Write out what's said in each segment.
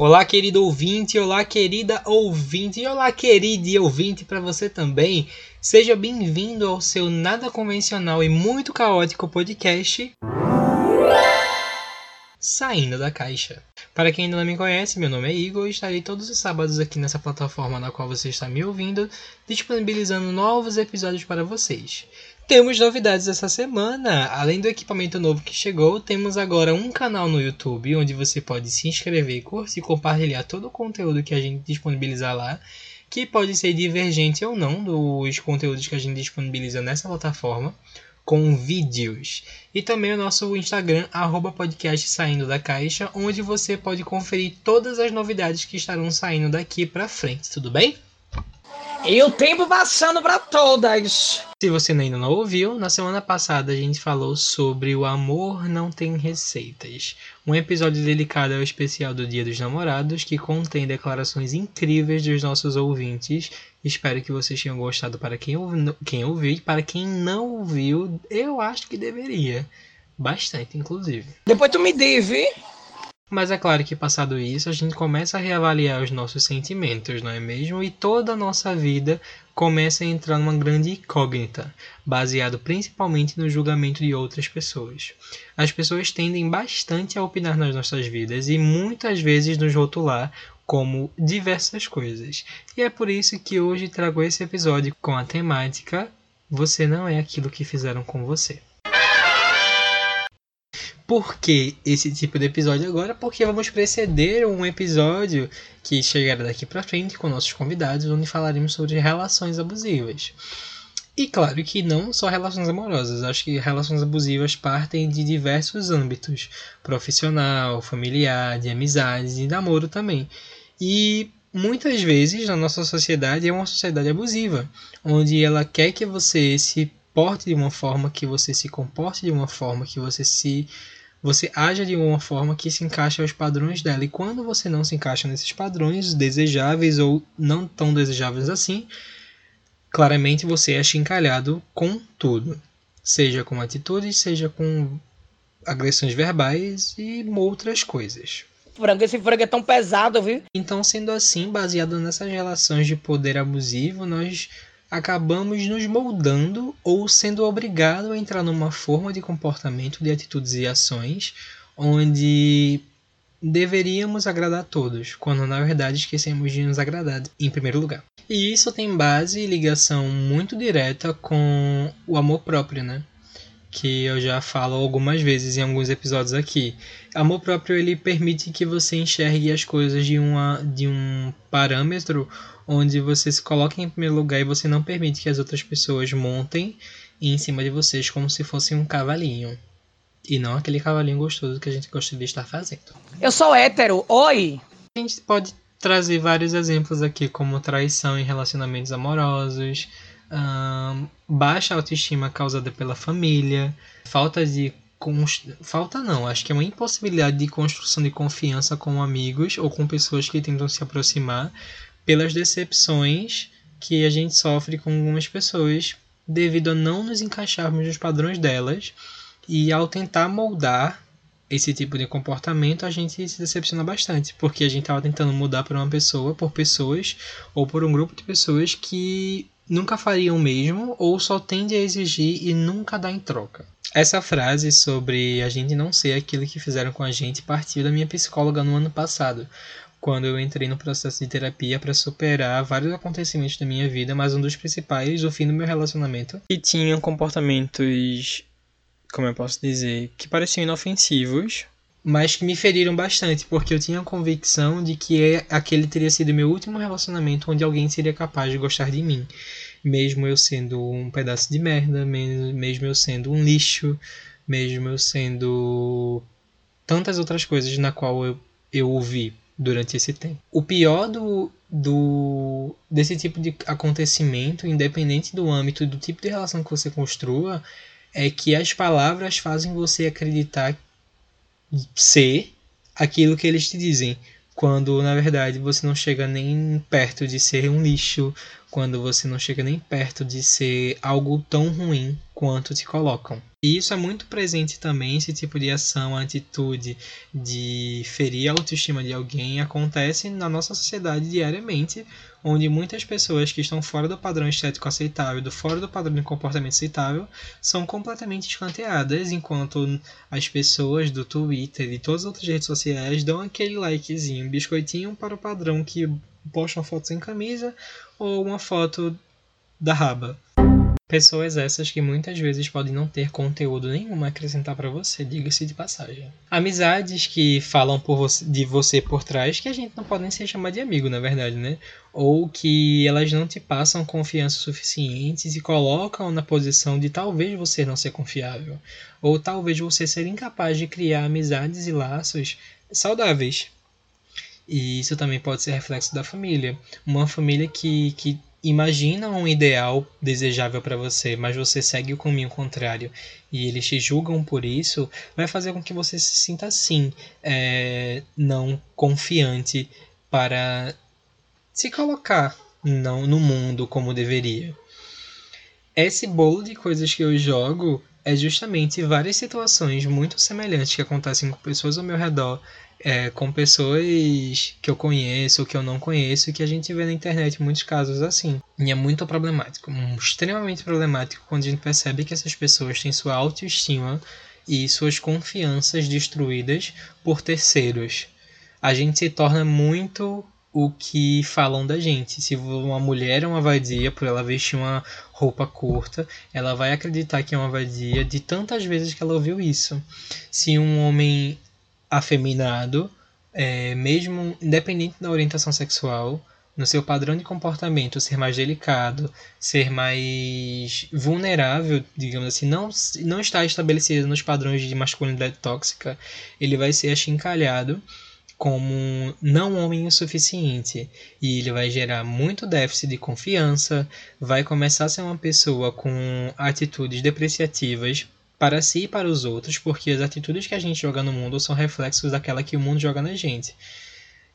Olá, querido ouvinte, olá, querida ouvinte, e olá, querido ouvinte para você também. Seja bem-vindo ao seu nada convencional e muito caótico podcast Saindo da Caixa. Para quem ainda não me conhece, meu nome é Igor e estarei todos os sábados aqui nessa plataforma na qual você está me ouvindo, disponibilizando novos episódios para vocês. Temos novidades essa semana. Além do equipamento novo que chegou, temos agora um canal no YouTube onde você pode se inscrever, curtir e compartilhar todo o conteúdo que a gente disponibilizar lá, que pode ser divergente ou não dos conteúdos que a gente disponibiliza nessa plataforma, com vídeos. E também o nosso Instagram, arroba podcast saindo da caixa, onde você pode conferir todas as novidades que estarão saindo daqui para frente, tudo bem? E o tempo passando para todas. Se você ainda não ouviu, na semana passada a gente falou sobre o amor não tem receitas. Um episódio dedicado ao especial do Dia dos Namorados que contém declarações incríveis dos nossos ouvintes. Espero que vocês tenham gostado para quem, ouvi, quem ouviu e para quem não ouviu, eu acho que deveria. Bastante, inclusive. Depois tu me deve. Mas é claro que passado isso, a gente começa a reavaliar os nossos sentimentos, não é mesmo? E toda a nossa vida começa a entrar numa grande incógnita, baseado principalmente no julgamento de outras pessoas. As pessoas tendem bastante a opinar nas nossas vidas e muitas vezes nos rotular como diversas coisas. E é por isso que hoje trago esse episódio com a temática Você não é aquilo que fizeram com você. Por que esse tipo de episódio agora? Porque vamos preceder um episódio que chegará daqui para frente com nossos convidados, onde falaremos sobre relações abusivas. E claro que não só relações amorosas, acho que relações abusivas partem de diversos âmbitos: profissional, familiar, de amizade, de namoro também. E muitas vezes na nossa sociedade é uma sociedade abusiva, onde ela quer que você se porte de uma forma, que você se comporte de uma forma, que você se você age de uma forma que se encaixa aos padrões dela. E quando você não se encaixa nesses padrões desejáveis ou não tão desejáveis assim, claramente você é chincalhado com tudo. Seja com atitudes, seja com agressões verbais e outras coisas. Frango, esse frango é tão pesado, viu? Então, sendo assim, baseado nessas relações de poder abusivo, nós acabamos nos moldando ou sendo obrigado a entrar numa forma de comportamento, de atitudes e ações onde deveríamos agradar a todos, quando na verdade esquecemos de nos agradar em primeiro lugar. E isso tem base e ligação muito direta com o amor próprio, né? Que eu já falo algumas vezes em alguns episódios aqui. Amor próprio ele permite que você enxergue as coisas de, uma, de um parâmetro onde você se coloca em primeiro lugar e você não permite que as outras pessoas montem em cima de vocês como se fossem um cavalinho. E não aquele cavalinho gostoso que a gente gostaria de estar fazendo. Eu sou hétero, oi! A gente pode trazer vários exemplos aqui, como traição em relacionamentos amorosos, hum, baixa autoestima causada pela família, falta de. Const... Falta não, acho que é uma impossibilidade de construção de confiança com amigos ou com pessoas que tentam se aproximar pelas decepções que a gente sofre com algumas pessoas devido a não nos encaixarmos nos padrões delas e ao tentar moldar esse tipo de comportamento a gente se decepciona bastante porque a gente estava tentando mudar por uma pessoa, por pessoas ou por um grupo de pessoas que nunca fariam o mesmo ou só tende a exigir e nunca dá em troca. Essa frase sobre a gente não ser aquilo que fizeram com a gente partiu da minha psicóloga no ano passado, quando eu entrei no processo de terapia para superar vários acontecimentos da minha vida, mas um dos principais, o fim do meu relacionamento, que tinha comportamentos, como eu posso dizer, que pareciam inofensivos, mas que me feriram bastante, porque eu tinha a convicção de que aquele teria sido meu último relacionamento onde alguém seria capaz de gostar de mim, mesmo eu sendo um pedaço de merda, mesmo eu sendo um lixo, mesmo eu sendo tantas outras coisas na qual eu, eu ouvi durante esse tempo. O pior do, do desse tipo de acontecimento, independente do âmbito do tipo de relação que você construa, é que as palavras fazem você acreditar ser aquilo que eles te dizem, quando na verdade você não chega nem perto de ser um lixo quando você não chega nem perto de ser algo tão ruim quanto te colocam. E isso é muito presente também, esse tipo de ação, atitude de ferir a autoestima de alguém acontece na nossa sociedade diariamente, onde muitas pessoas que estão fora do padrão estético aceitável, do fora do padrão de comportamento aceitável, são completamente escanteadas, enquanto as pessoas do Twitter e todas as outras redes sociais dão aquele likezinho, biscoitinho para o padrão que posta uma foto sem camisa ou uma foto da raba. Pessoas essas que muitas vezes podem não ter conteúdo nenhum a acrescentar para você, diga-se de passagem. Amizades que falam você, de você por trás, que a gente não pode nem se chamar de amigo, na verdade, né? Ou que elas não te passam confiança suficiente e colocam na posição de talvez você não ser confiável. Ou talvez você ser incapaz de criar amizades e laços saudáveis. E isso também pode ser reflexo da família. Uma família que, que imagina um ideal desejável para você, mas você segue o caminho contrário e eles te julgam por isso, vai fazer com que você se sinta assim, é, não confiante para se colocar não no mundo como deveria. Esse bolo de coisas que eu jogo é justamente várias situações muito semelhantes que acontecem com pessoas ao meu redor é, com pessoas que eu conheço ou que eu não conheço, que a gente vê na internet muitos casos assim. E é muito problemático, extremamente problemático quando a gente percebe que essas pessoas têm sua autoestima e suas confianças destruídas por terceiros. A gente se torna muito o que falam da gente. Se uma mulher é uma vadia por ela vestir uma roupa curta, ela vai acreditar que é uma vadia de tantas vezes que ela ouviu isso. Se um homem afeminado, é, mesmo independente da orientação sexual, no seu padrão de comportamento ser mais delicado, ser mais vulnerável, digamos assim, não, não está estabelecido nos padrões de masculinidade tóxica, ele vai ser achincalhado como não homem o suficiente. E ele vai gerar muito déficit de confiança, vai começar a ser uma pessoa com atitudes depreciativas para si e para os outros, porque as atitudes que a gente joga no mundo são reflexos daquela que o mundo joga na gente.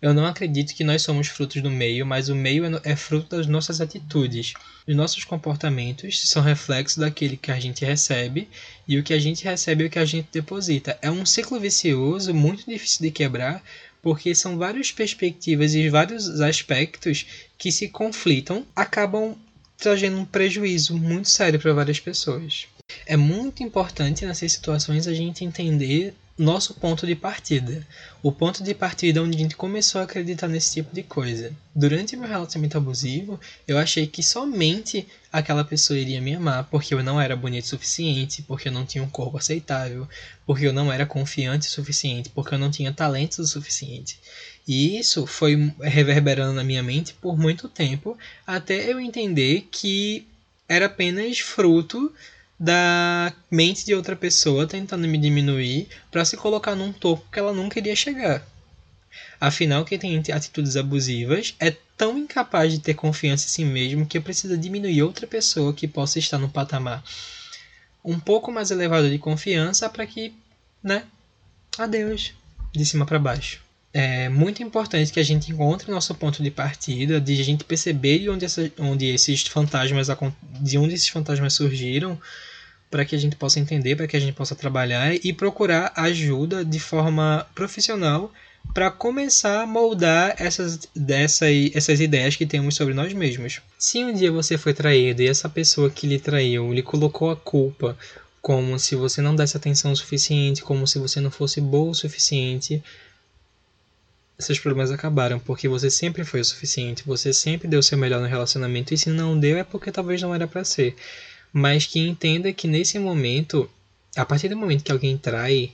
Eu não acredito que nós somos frutos do meio, mas o meio é, é fruto das nossas atitudes. Os nossos comportamentos são reflexos daquele que a gente recebe, e o que a gente recebe é o que a gente deposita. É um ciclo vicioso muito difícil de quebrar, porque são várias perspectivas e vários aspectos que se conflitam, acabam trazendo um prejuízo muito sério para várias pessoas. É muito importante nessas situações a gente entender nosso ponto de partida. O ponto de partida onde a gente começou a acreditar nesse tipo de coisa. Durante meu relacionamento abusivo, eu achei que somente aquela pessoa iria me amar porque eu não era bonito o suficiente, porque eu não tinha um corpo aceitável, porque eu não era confiante o suficiente, porque eu não tinha talento o suficiente. E isso foi reverberando na minha mente por muito tempo, até eu entender que era apenas fruto da mente de outra pessoa tentando me diminuir para se colocar num topo que ela não queria chegar. Afinal, quem tem atitudes abusivas é tão incapaz de ter confiança em si mesmo que precisa diminuir outra pessoa que possa estar no patamar um pouco mais elevado de confiança para que, né, adeus, de cima para baixo. É muito importante que a gente encontre nosso ponto de partida, de a gente perceber de onde, essa, onde esses fantasmas de onde esses fantasmas surgiram para que a gente possa entender, para que a gente possa trabalhar e procurar ajuda de forma profissional para começar a moldar essas, dessa, essas ideias que temos sobre nós mesmos. Se um dia você foi traído e essa pessoa que lhe traiu lhe colocou a culpa como se você não desse atenção suficiente, como se você não fosse boa o suficiente, esses problemas acabaram, porque você sempre foi o suficiente, você sempre deu o seu melhor no relacionamento, e se não deu é porque talvez não era para ser mas que entenda que nesse momento, a partir do momento que alguém trai,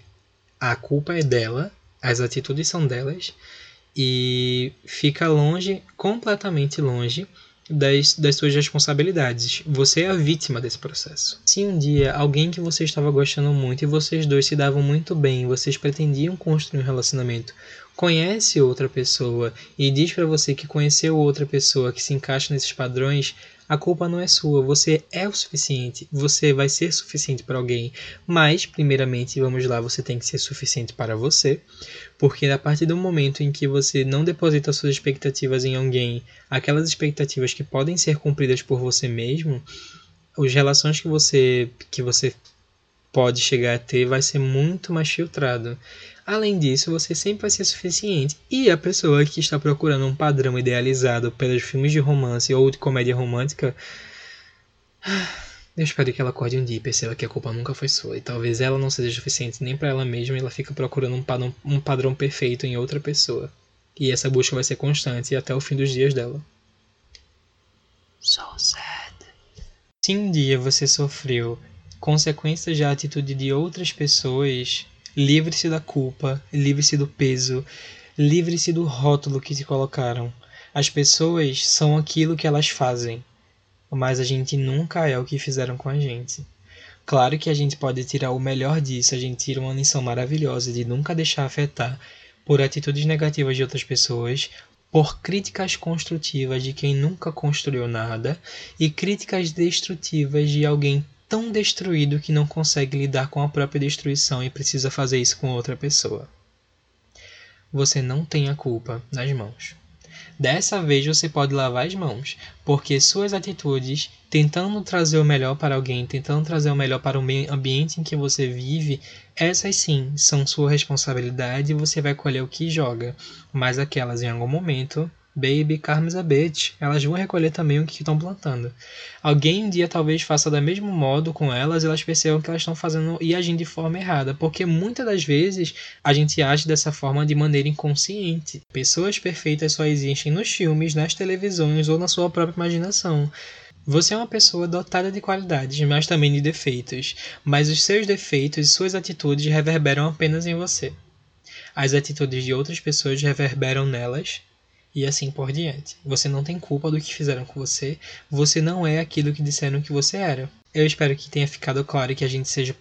a culpa é dela, as atitudes são delas, e fica longe, completamente longe, das, das suas responsabilidades. Você é a vítima desse processo. Se um dia alguém que você estava gostando muito e vocês dois se davam muito bem, vocês pretendiam construir um relacionamento, conhece outra pessoa e diz para você que conheceu outra pessoa que se encaixa nesses padrões, A culpa não é sua, você é o suficiente, você vai ser suficiente para alguém, mas primeiramente, vamos lá, você tem que ser suficiente para você, porque a partir do momento em que você não deposita suas expectativas em alguém, aquelas expectativas que podem ser cumpridas por você mesmo, as relações que você que você pode chegar a ter vai ser muito mais filtrado. Além disso, você sempre vai ser suficiente. E a pessoa que está procurando um padrão idealizado pelos filmes de romance ou de comédia romântica. Eu espero que ela acorde um dia e perceba que a culpa nunca foi sua. E talvez ela não seja suficiente nem para ela mesma e ela fica procurando um padrão, um padrão perfeito em outra pessoa. E essa busca vai ser constante até o fim dos dias dela. So sad. Se um dia você sofreu consequências da atitude de outras pessoas, Livre-se da culpa, livre-se do peso, livre-se do rótulo que te colocaram. As pessoas são aquilo que elas fazem, mas a gente nunca é o que fizeram com a gente. Claro que a gente pode tirar o melhor disso, a gente tira uma lição maravilhosa de nunca deixar afetar por atitudes negativas de outras pessoas, por críticas construtivas de quem nunca construiu nada e críticas destrutivas de alguém tão destruído que não consegue lidar com a própria destruição e precisa fazer isso com outra pessoa. Você não tem a culpa nas mãos. Dessa vez você pode lavar as mãos, porque suas atitudes, tentando trazer o melhor para alguém, tentando trazer o melhor para o ambiente em que você vive, essas sim são sua responsabilidade e você vai colher o que joga. Mas aquelas em algum momento Baby, Carmes a bitch. Elas vão recolher também o que estão plantando. Alguém um dia talvez faça da mesmo modo com elas e elas percebam que elas estão fazendo e agindo de forma errada. Porque muitas das vezes a gente age dessa forma de maneira inconsciente. Pessoas perfeitas só existem nos filmes, nas televisões ou na sua própria imaginação. Você é uma pessoa dotada de qualidades, mas também de defeitos. Mas os seus defeitos e suas atitudes reverberam apenas em você. As atitudes de outras pessoas reverberam nelas e assim por diante. Você não tem culpa do que fizeram com você, você não é aquilo que disseram que você era. Eu espero que tenha ficado claro que a gente seja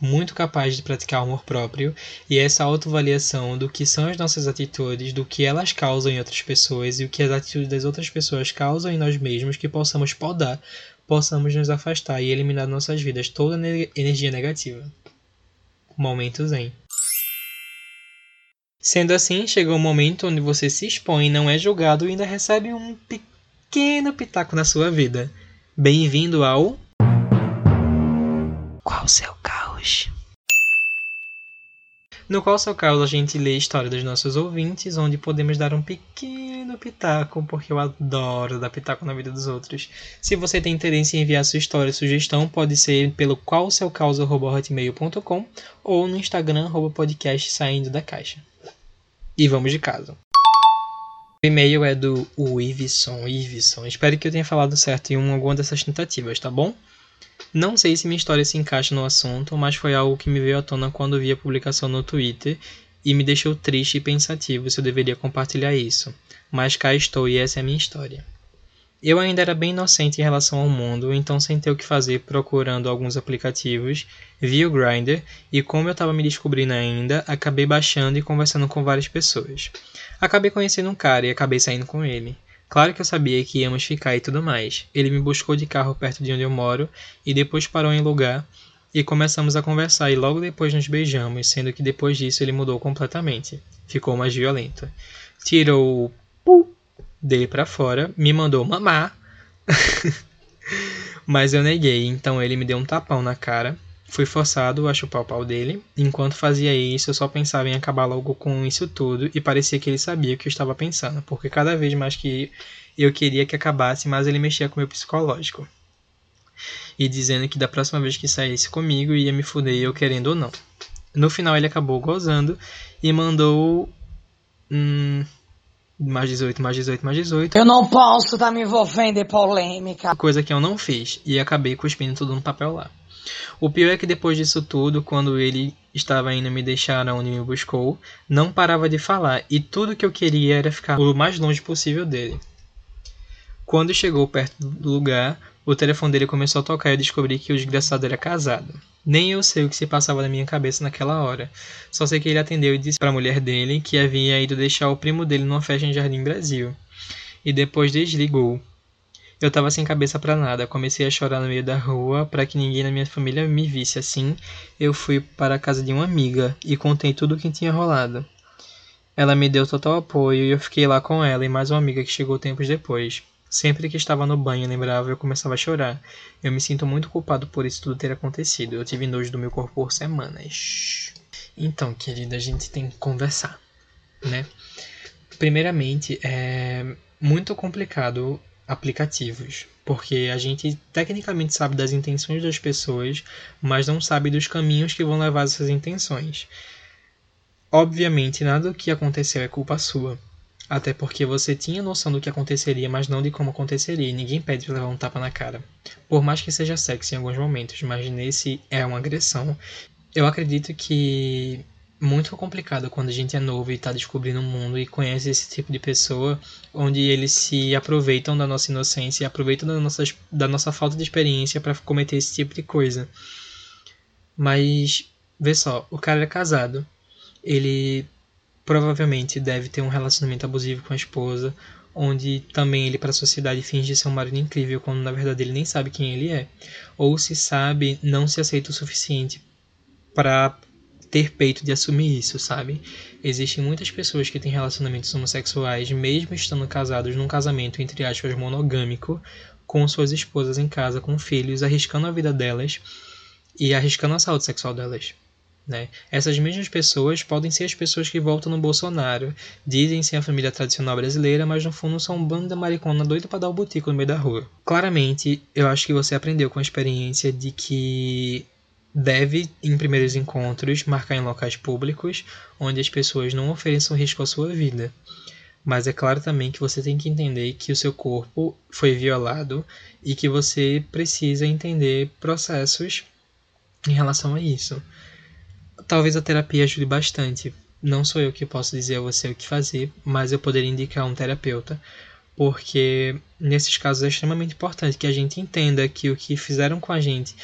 muito capaz de praticar amor próprio e essa autoavaliação do que são as nossas atitudes, do que elas causam em outras pessoas e o que as atitudes das outras pessoas causam em nós mesmos, que possamos podar, possamos nos afastar e eliminar nossas vidas toda energia negativa. Momento Zen. Sendo assim, chega o um momento onde você se expõe, não é julgado e ainda recebe um pequeno pitaco na sua vida. Bem-vindo ao. Qual seu caos? No Qual seu caos a gente lê a história dos nossos ouvintes, onde podemos dar um pequeno pitaco, porque eu adoro dar pitaco na vida dos outros. Se você tem interesse em enviar sua história ou sugestão, pode ser pelo qualseucaos.com ou no Instagram podcast saindo da caixa. E vamos de casa. O e-mail é do Iveson, Iveson. Espero que eu tenha falado certo em alguma dessas tentativas, tá bom? Não sei se minha história se encaixa no assunto, mas foi algo que me veio à tona quando vi a publicação no Twitter e me deixou triste e pensativo se eu deveria compartilhar isso. Mas cá estou e essa é a minha história. Eu ainda era bem inocente em relação ao mundo, então sem ter o que fazer procurando alguns aplicativos, vi o Grindr e como eu estava me descobrindo ainda, acabei baixando e conversando com várias pessoas. Acabei conhecendo um cara e acabei saindo com ele. Claro que eu sabia que íamos ficar e tudo mais. Ele me buscou de carro perto de onde eu moro e depois parou em lugar e começamos a conversar e logo depois nos beijamos, sendo que depois disso ele mudou completamente. Ficou mais violento. Tirou dele para fora, me mandou mamar. Mas eu neguei, então ele me deu um tapão na cara. Fui forçado a chupar o pau dele. Enquanto fazia isso, eu só pensava em acabar logo com isso tudo e parecia que ele sabia o que eu estava pensando, porque cada vez mais que eu queria que acabasse, mais ele mexia com o meu psicológico. E dizendo que da próxima vez que saísse comigo ia me fuder eu querendo ou não. No final ele acabou gozando e mandou. Hum, mais 18, mais 18, mais 18. Eu não posso estar tá me envolvendo em polêmica. Coisa que eu não fiz. E acabei cuspindo tudo no papel lá. O pior é que depois disso tudo, quando ele estava indo me deixar onde me buscou, não parava de falar. E tudo que eu queria era ficar o mais longe possível dele. Quando chegou perto do lugar, o telefone dele começou a tocar e eu descobri que o desgraçado era casado. Nem eu sei o que se passava na minha cabeça naquela hora. Só sei que ele atendeu e disse para a mulher dele que havia ido deixar o primo dele numa festa em Jardim Brasil. E depois desligou. Eu tava sem cabeça para nada, comecei a chorar no meio da rua para que ninguém na minha família me visse assim. Eu fui para a casa de uma amiga e contei tudo o que tinha rolado. Ela me deu total apoio e eu fiquei lá com ela e mais uma amiga que chegou tempos depois. Sempre que estava no banho lembrava, eu começava a chorar. Eu me sinto muito culpado por isso tudo ter acontecido. Eu tive nojo do meu corpo por semanas. Então, querida, a gente tem que conversar, né? Primeiramente, é muito complicado aplicativos, porque a gente tecnicamente sabe das intenções das pessoas, mas não sabe dos caminhos que vão levar essas intenções. Obviamente, nada do que aconteceu é culpa sua. Até porque você tinha noção do que aconteceria, mas não de como aconteceria. E ninguém pede pra levar um tapa na cara. Por mais que seja sexy em alguns momentos, mas nesse é uma agressão. Eu acredito que muito complicado quando a gente é novo e está descobrindo o mundo e conhece esse tipo de pessoa, onde eles se aproveitam da nossa inocência e aproveitam da nossa, da nossa falta de experiência para cometer esse tipo de coisa. Mas, vê só, o cara é casado, ele provavelmente deve ter um relacionamento abusivo com a esposa, onde também ele para a sociedade finge ser um marido incrível, quando na verdade ele nem sabe quem ele é. Ou se sabe, não se aceita o suficiente para ter peito de assumir isso, sabe? Existem muitas pessoas que têm relacionamentos homossexuais, mesmo estando casados num casamento, entre aspas, monogâmico, com suas esposas em casa, com filhos, arriscando a vida delas e arriscando a saúde sexual delas. Né? Essas mesmas pessoas podem ser as pessoas que voltam no Bolsonaro, dizem ser a família tradicional brasileira, mas no fundo são um bando de maricona doido para dar o botico no meio da rua. Claramente, eu acho que você aprendeu com a experiência de que deve, em primeiros encontros, marcar em locais públicos, onde as pessoas não ofereçam risco à sua vida. Mas é claro também que você tem que entender que o seu corpo foi violado e que você precisa entender processos em relação a isso. Talvez a terapia ajude bastante. Não sou eu que posso dizer a você o que fazer, mas eu poderia indicar um terapeuta, porque nesses casos é extremamente importante que a gente entenda que o que fizeram com a gente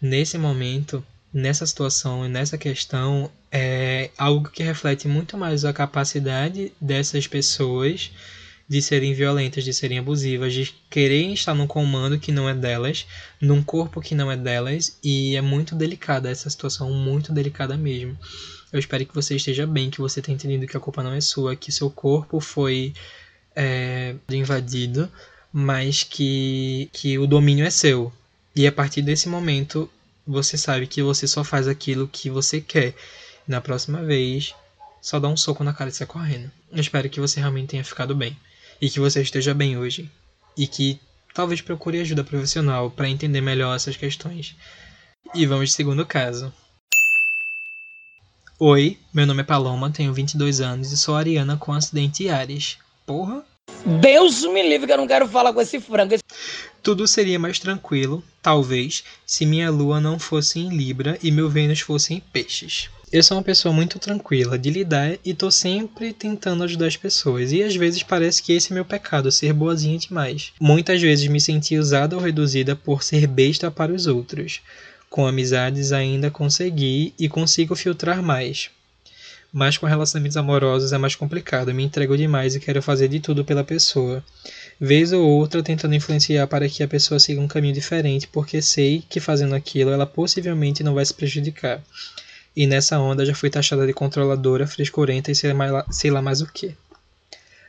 nesse momento, nessa situação e nessa questão, é algo que reflete muito mais a capacidade dessas pessoas de serem violentas, de serem abusivas, de quererem estar num comando que não é delas, num corpo que não é delas, e é muito delicada essa situação, muito delicada mesmo. Eu espero que você esteja bem, que você tenha entendido que a culpa não é sua, que seu corpo foi é, invadido, mas que, que o domínio é seu. E a partir desse momento, você sabe que você só faz aquilo que você quer. Na próxima vez, só dá um soco na cara e sai correndo. Eu espero que você realmente tenha ficado bem. E que você esteja bem hoje. E que talvez procure ajuda profissional para entender melhor essas questões. E vamos ao segundo caso. Oi, meu nome é Paloma, tenho 22 anos e sou ariana com acidente Ares. Porra! Deus me livre que eu não quero falar com esse frango. Tudo seria mais tranquilo, talvez, se minha lua não fosse em Libra e meu Vênus fosse em Peixes. Eu sou uma pessoa muito tranquila de lidar e tô sempre tentando ajudar as pessoas, e às vezes parece que esse é meu pecado, ser boazinha demais. Muitas vezes me senti usada ou reduzida por ser besta para os outros. Com amizades ainda consegui e consigo filtrar mais mas com relacionamentos amorosos é mais complicado. Me entrego demais e quero fazer de tudo pela pessoa. Vez ou outra tentando influenciar para que a pessoa siga um caminho diferente, porque sei que fazendo aquilo ela possivelmente não vai se prejudicar. E nessa onda já fui taxada de controladora, frescurenta e sei lá mais o que.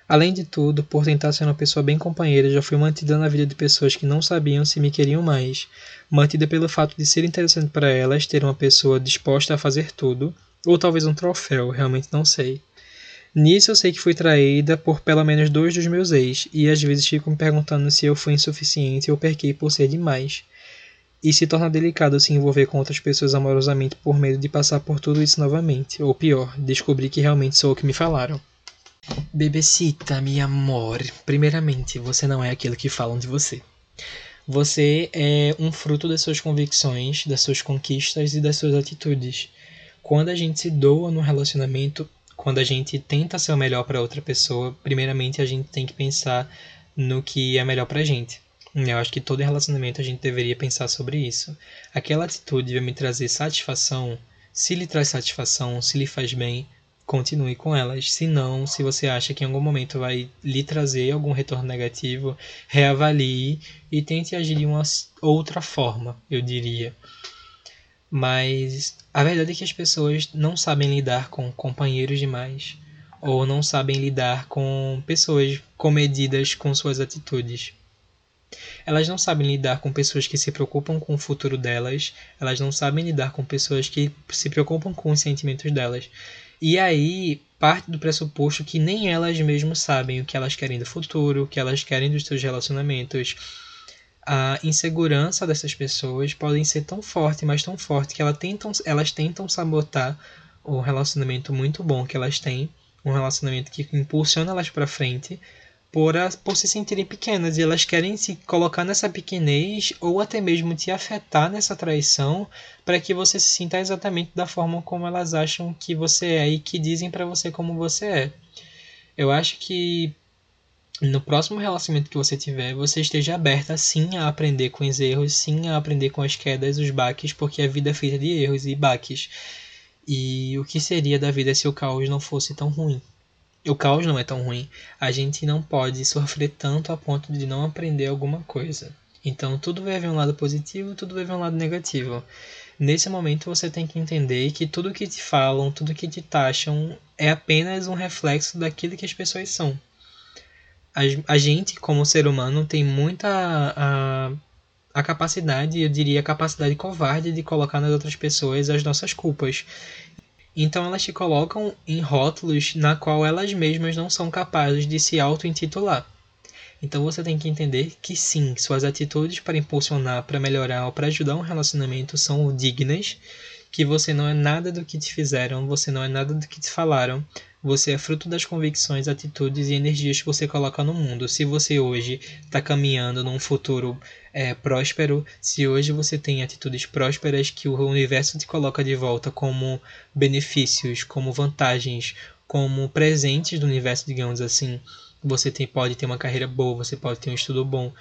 Além de tudo, por tentar ser uma pessoa bem companheira, já fui mantida na vida de pessoas que não sabiam se me queriam mais. Mantida pelo fato de ser interessante para elas ter uma pessoa disposta a fazer tudo, ou talvez um troféu, realmente não sei. Nisso eu sei que fui traída por pelo menos dois dos meus ex, e às vezes fico me perguntando se eu fui insuficiente ou perquei por ser demais. E se torna delicado se envolver com outras pessoas amorosamente por medo de passar por tudo isso novamente, ou pior, descobrir que realmente sou o que me falaram. Bebecita, meu amor, primeiramente, você não é aquilo que falam de você. Você é um fruto das suas convicções, das suas conquistas e das suas atitudes quando a gente se doa no relacionamento, quando a gente tenta ser o melhor para outra pessoa, primeiramente a gente tem que pensar no que é melhor para a gente. Eu acho que todo relacionamento a gente deveria pensar sobre isso. Aquela atitude vai me trazer satisfação, se lhe traz satisfação, se lhe faz bem, continue com elas. Se não, se você acha que em algum momento vai lhe trazer algum retorno negativo, reavalie e tente agir de uma outra forma, eu diria. Mas a verdade é que as pessoas não sabem lidar com companheiros demais ou não sabem lidar com pessoas comedidas com suas atitudes. Elas não sabem lidar com pessoas que se preocupam com o futuro delas, elas não sabem lidar com pessoas que se preocupam com os sentimentos delas. E aí parte do pressuposto que nem elas mesmas sabem o que elas querem do futuro, o que elas querem dos seus relacionamentos. A insegurança dessas pessoas podem ser tão forte, mas tão forte que elas tentam, elas tentam sabotar o relacionamento muito bom que elas têm, um relacionamento que impulsiona elas para frente, por, a, por se sentirem pequenas e elas querem se colocar nessa pequenez ou até mesmo te afetar nessa traição para que você se sinta exatamente da forma como elas acham que você é e que dizem para você como você é. Eu acho que no próximo relacionamento que você tiver, você esteja aberta sim a aprender com os erros, sim a aprender com as quedas, os baques, porque a vida é feita de erros e baques. E o que seria da vida se o caos não fosse tão ruim? O caos não é tão ruim. A gente não pode sofrer tanto a ponto de não aprender alguma coisa. Então, tudo vai haver um lado positivo, tudo vai haver um lado negativo. Nesse momento, você tem que entender que tudo que te falam, tudo que te taxam, é apenas um reflexo daquilo que as pessoas são. A, a gente, como ser humano, tem muita a, a capacidade, eu diria a capacidade covarde de colocar nas outras pessoas as nossas culpas. Então elas te colocam em rótulos na qual elas mesmas não são capazes de se auto-intitular. Então você tem que entender que sim, suas atitudes para impulsionar, para melhorar ou para ajudar um relacionamento são dignas, que você não é nada do que te fizeram, você não é nada do que te falaram, você é fruto das convicções, atitudes e energias que você coloca no mundo. Se você hoje está caminhando num futuro é, próspero, se hoje você tem atitudes prósperas que o universo te coloca de volta como benefícios, como vantagens, como presentes do universo, digamos assim, você tem, pode ter uma carreira boa, você pode ter um estudo bom.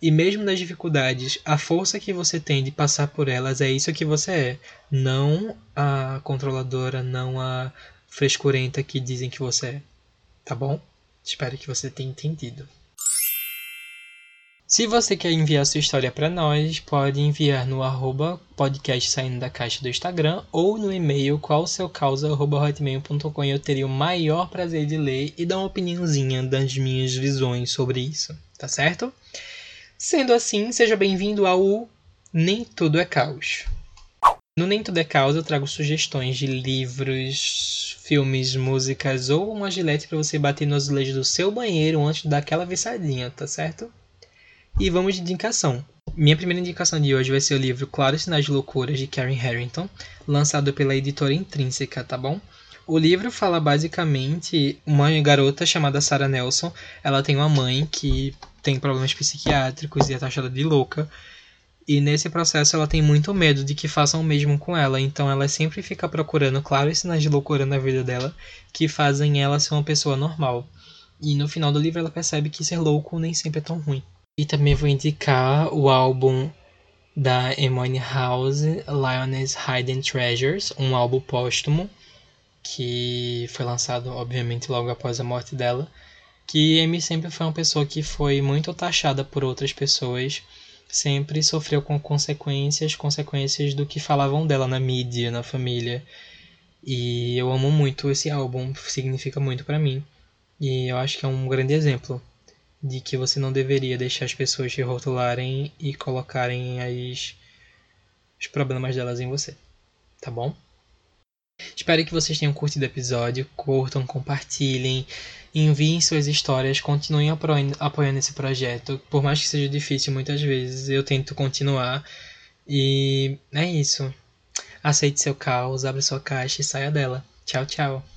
E mesmo nas dificuldades, a força que você tem de passar por elas é isso que você é. Não a controladora, não a frescurenta que dizem que você é. Tá bom? Espero que você tenha entendido. Se você quer enviar sua história para nós, pode enviar no arroba podcast saindo da caixa do Instagram ou no e-mail qualseucausa.hotmail.com eu teria o maior prazer de ler e dar uma opiniãozinha das minhas visões sobre isso, tá certo? Sendo assim, seja bem-vindo ao Nem Tudo é Caos. No Nem Tudo é Caos eu trago sugestões de livros, filmes, músicas ou uma gilete para você bater no azulejo do seu banheiro antes de dar aquela viçadinha, tá certo? E vamos de indicação. Minha primeira indicação de hoje vai ser o livro Claros Sinais de Loucura, de Karen Harrington, lançado pela editora Intrínseca, tá bom? O livro fala basicamente uma garota chamada Sarah Nelson. Ela tem uma mãe que tem problemas psiquiátricos e é taxada de louca. E nesse processo ela tem muito medo de que façam o mesmo com ela, então ela sempre fica procurando claros sinais de loucura na vida dela que fazem ela ser uma pessoa normal. E no final do livro ela percebe que ser louco nem sempre é tão ruim. E também vou indicar o álbum da Emone House, Lioness Hidden Treasures, um álbum póstumo que foi lançado, obviamente, logo após a morte dela. Que Amy sempre foi uma pessoa que foi muito taxada por outras pessoas, sempre sofreu com consequências, consequências do que falavam dela na mídia, na família. E eu amo muito esse álbum, significa muito para mim. E eu acho que é um grande exemplo de que você não deveria deixar as pessoas te rotularem e colocarem as, os problemas delas em você. Tá bom? Espero que vocês tenham curtido o episódio, curtam, compartilhem, enviem suas histórias, continuem apoiando esse projeto. Por mais que seja difícil muitas vezes, eu tento continuar. E é isso. Aceite seu caos, abra sua caixa e saia dela. Tchau, tchau.